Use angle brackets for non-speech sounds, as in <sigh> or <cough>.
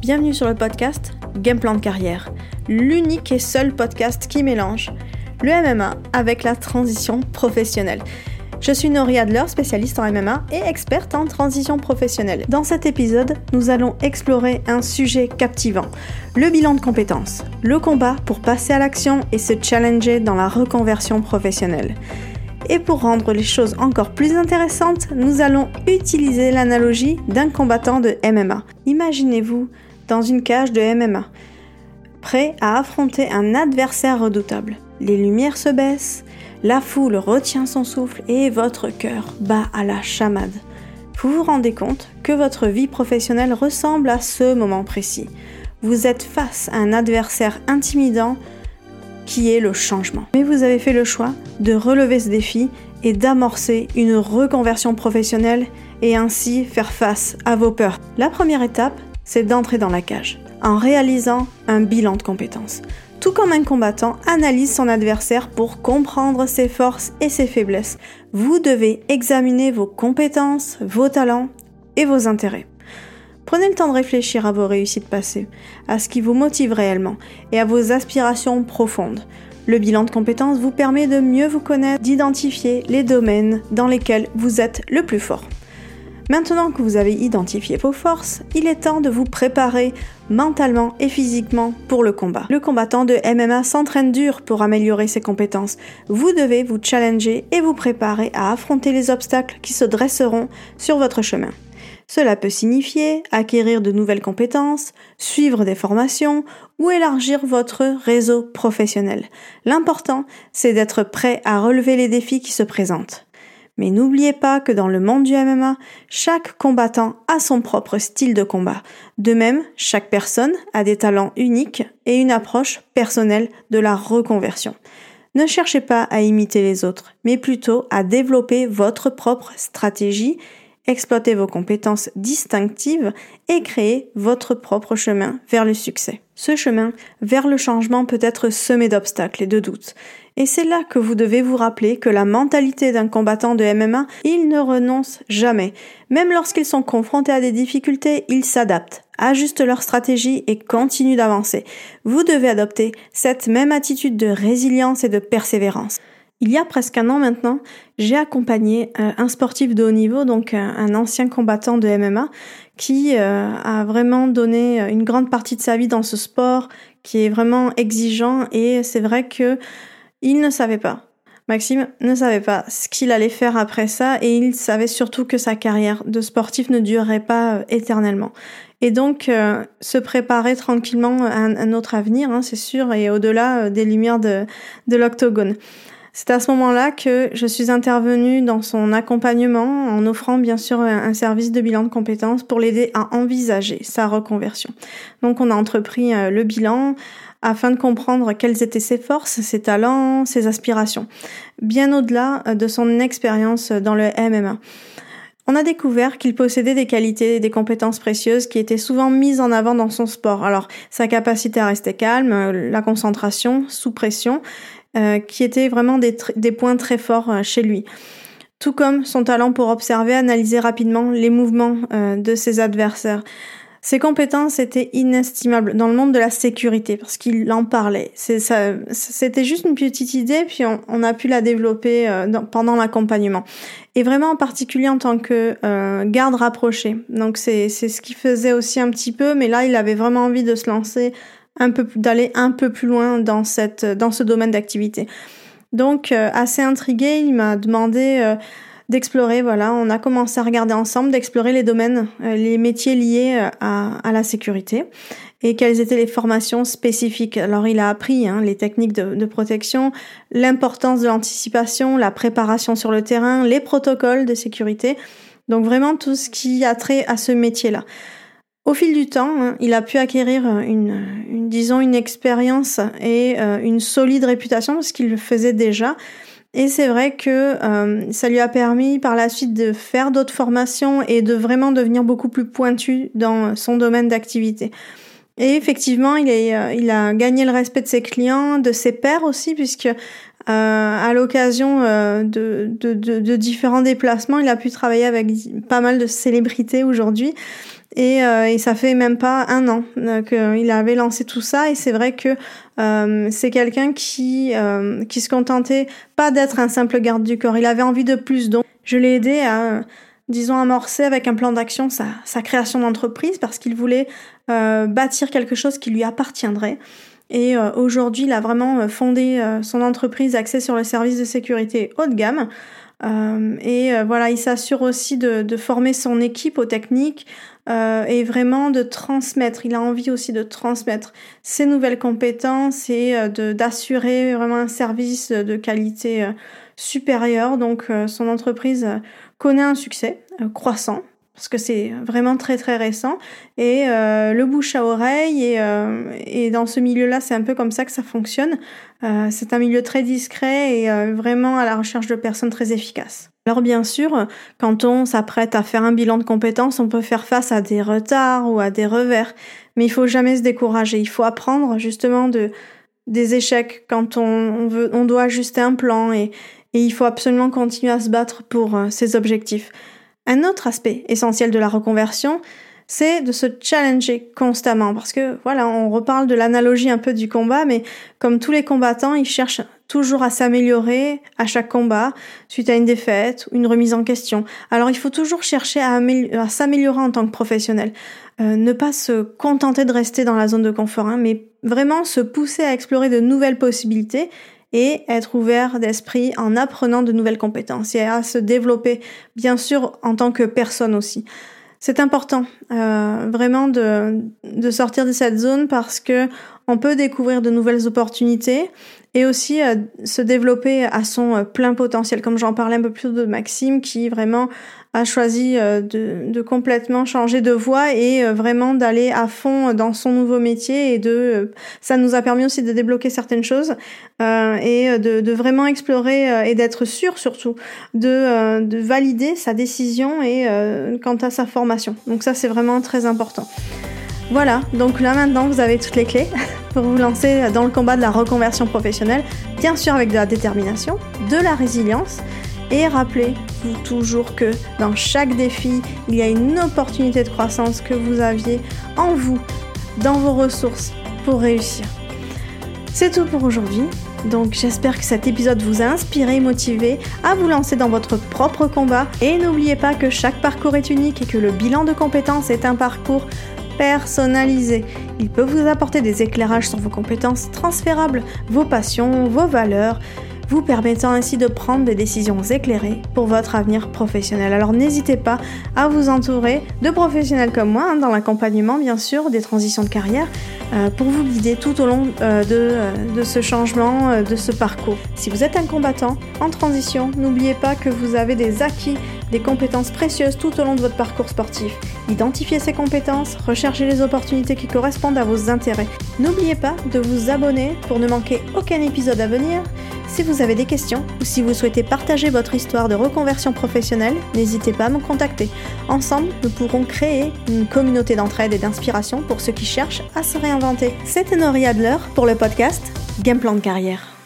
Bienvenue sur le podcast Game Plan de carrière, l'unique et seul podcast qui mélange le MMA avec la transition professionnelle. Je suis Nori Adler, spécialiste en MMA et experte en transition professionnelle. Dans cet épisode, nous allons explorer un sujet captivant, le bilan de compétences, le combat pour passer à l'action et se challenger dans la reconversion professionnelle. Et pour rendre les choses encore plus intéressantes, nous allons utiliser l'analogie d'un combattant de MMA. Imaginez-vous dans une cage de MMA, prêt à affronter un adversaire redoutable. Les lumières se baissent, la foule retient son souffle et votre cœur bat à la chamade. Vous vous rendez compte que votre vie professionnelle ressemble à ce moment précis. Vous êtes face à un adversaire intimidant qui est le changement. Mais vous avez fait le choix de relever ce défi et d'amorcer une reconversion professionnelle et ainsi faire face à vos peurs. La première étape, c'est d'entrer dans la cage en réalisant un bilan de compétences tout comme un combattant analyse son adversaire pour comprendre ses forces et ses faiblesses. Vous devez examiner vos compétences, vos talents et vos intérêts. Prenez le temps de réfléchir à vos réussites passées, à ce qui vous motive réellement et à vos aspirations profondes. Le bilan de compétences vous permet de mieux vous connaître, d'identifier les domaines dans lesquels vous êtes le plus fort. Maintenant que vous avez identifié vos forces, il est temps de vous préparer mentalement et physiquement pour le combat. Le combattant de MMA s'entraîne dur pour améliorer ses compétences. Vous devez vous challenger et vous préparer à affronter les obstacles qui se dresseront sur votre chemin. Cela peut signifier acquérir de nouvelles compétences, suivre des formations ou élargir votre réseau professionnel. L'important, c'est d'être prêt à relever les défis qui se présentent. Mais n'oubliez pas que dans le monde du MMA, chaque combattant a son propre style de combat. De même, chaque personne a des talents uniques et une approche personnelle de la reconversion. Ne cherchez pas à imiter les autres, mais plutôt à développer votre propre stratégie, exploiter vos compétences distinctives et créer votre propre chemin vers le succès. Ce chemin vers le changement peut être semé d'obstacles et de doutes, et c'est là que vous devez vous rappeler que la mentalité d'un combattant de MMA, ils ne renoncent jamais. Même lorsqu'ils sont confrontés à des difficultés, ils s'adaptent, ajustent leur stratégie et continuent d'avancer. Vous devez adopter cette même attitude de résilience et de persévérance. Il y a presque un an maintenant, j'ai accompagné euh, un sportif de haut niveau, donc un ancien combattant de MMA, qui euh, a vraiment donné une grande partie de sa vie dans ce sport, qui est vraiment exigeant, et c'est vrai que il ne savait pas. Maxime ne savait pas ce qu'il allait faire après ça et il savait surtout que sa carrière de sportif ne durerait pas euh, éternellement. Et donc euh, se préparer tranquillement à un, autre avenir, hein, c'est sûr, et au-delà euh, des lumières de, de l'octogone. C'est à ce moment-là que je suis intervenue dans son accompagnement en offrant bien sûr un service de bilan de compétences pour l'aider à envisager sa reconversion. Donc on a entrepris le bilan afin de comprendre quelles étaient ses forces, ses talents, ses aspirations, bien au-delà de son expérience dans le MMA. On a découvert qu'il possédait des qualités et des compétences précieuses qui étaient souvent mises en avant dans son sport. Alors, sa capacité à rester calme, la concentration sous pression, euh, qui étaient vraiment des, des, points très forts euh, chez lui. Tout comme son talent pour observer, analyser rapidement les mouvements euh, de ses adversaires. Ses compétences étaient inestimables dans le monde de la sécurité parce qu'il en parlait. C'était juste une petite idée, puis on, a pu la développer euh, pendant l'accompagnement. Et vraiment en particulier en tant que euh, garde rapproché. Donc c'est ce qu'il faisait aussi un petit peu, mais là il avait vraiment envie de se lancer d'aller un peu plus loin dans ce domaine d'activité. Donc euh, assez intrigué, il m'a demandé d'explorer, voilà, on a commencé à regarder ensemble, d'explorer les domaines, euh, les métiers liés euh, à, la sécurité et quelles étaient les formations spécifiques. Alors il a appris hein, les techniques de protection, l'importance de l'anticipation, la préparation sur le terrain, les protocoles de sécurité, donc vraiment tout ce qui a trait à ce métier-là. Au fil du temps, hein, il a pu acquérir une, une disons, une expérience et euh, une solide réputation, parce qu'il faisait déjà, et c'est vrai que euh, ça lui a permis par la suite de faire d'autres formations et de vraiment devenir beaucoup plus pointu dans son domaine d'activité. Et effectivement, il, euh, a gagné le respect de ses clients, de ses pairs aussi, puisque euh, à l'occasion euh, de, différents déplacements, il a pu travailler avec pas mal de célébrités aujourd'hui. Et, euh, ça fait même pas un an qu'il avait lancé tout ça. Et c'est vrai que c'est quelqu'un qui, qui se contentait pas d'être un simple garde du corps. Il avait envie de plus. Donc, je l'ai aidé à, disons, amorcer avec un plan d'action sa, sa création d'entreprise parce qu'il voulait bâtir quelque chose qui lui appartiendrait. Et euh, aujourd'hui, il a vraiment euh, fondé euh, son entreprise axée sur le service de sécurité haut de gamme. Et voilà, il s'assure aussi de, former son équipe aux techniques et vraiment de transmettre. Il a envie aussi de transmettre ses nouvelles compétences et d'assurer vraiment un service de qualité supérieure. Donc, son entreprise connaît un succès croissant parce que c'est vraiment très très récent et euh, le bouche à oreille et, euh, et dans ce milieu-là c'est un peu comme ça que ça fonctionne. Euh, c'est un milieu très discret et euh, vraiment à la recherche de personnes très efficaces. Alors bien sûr, quand on s'apprête à faire un bilan de compétences, on peut faire face à des retards ou à des revers, mais il faut jamais se décourager. Il faut apprendre justement de des échecs quand on, veut, on doit ajuster un plan et, et il faut absolument continuer à se battre pour ses objectifs. Un autre aspect essentiel de la reconversion, c'est de se challenger constamment parce que voilà, on reparle de l'analogie un peu du combat, mais comme tous les combattants, ils cherchent toujours à s'améliorer à chaque combat suite à une défaite ou une remise en question. Alors il faut toujours chercher à, s'améliorer en tant que professionnel, euh, ne pas se contenter de rester dans la zone de confort, hein, mais vraiment se pousser à explorer de nouvelles possibilités et être ouvert d'esprit en apprenant de nouvelles compétences et à se développer, bien sûr, en tant que personne aussi. C'est important euh, vraiment de, de sortir de cette zone parce que on peut découvrir de nouvelles opportunités et aussi euh, se développer à son euh, plein potentiel, comme j'en parlais un peu plus de Maxime, qui vraiment a choisi euh, de, complètement changer de voie et vraiment d'aller à fond dans son nouveau métier et de ça nous a permis aussi de débloquer certaines choses et de, de, vraiment explorer et d'être sûr surtout de, de valider sa décision et quant à sa formation. Donc ça c'est vraiment très important. Voilà, donc là maintenant vous avez toutes les clés <laughs> pour vous lancer dans le combat de la reconversion professionnelle, bien sûr avec de la détermination, de la résilience, et rappelez-vous toujours que dans chaque défi, il y a une opportunité de croissance que vous aviez en vous, dans vos ressources, pour réussir. C'est tout pour aujourd'hui. Donc j'espère que cet épisode vous a inspiré motivé à vous lancer dans votre propre combat. Et n'oubliez pas que chaque parcours est unique et que le bilan de compétences est un parcours personnalisé. Il peut vous apporter des éclairages sur vos compétences transférables, vos passions, vos valeurs, vous permettant ainsi de prendre des décisions éclairées pour votre avenir professionnel. Alors n'hésitez pas à vous entourer de professionnels comme moi, hein, dans l'accompagnement bien sûr, des transitions de carrière, euh, pour vous guider tout au long euh, euh, de, ce changement, de ce parcours. Si vous êtes un combattant en transition, n'oubliez pas que vous avez des acquis, des compétences précieuses tout au long de votre parcours sportif. Identifiez ces compétences, recherchez les opportunités qui correspondent à vos intérêts. N'oubliez pas de vous abonner pour ne manquer aucun épisode à venir. Si vous avez des questions ou si vous souhaitez partager votre histoire de reconversion professionnelle, n'hésitez pas à me contacter. Ensemble, nous pourrons créer une communauté d'entraide et d'inspiration pour ceux qui cherchent à se réinventer. C'était Nori Adler pour le podcast Game Plan de carrière.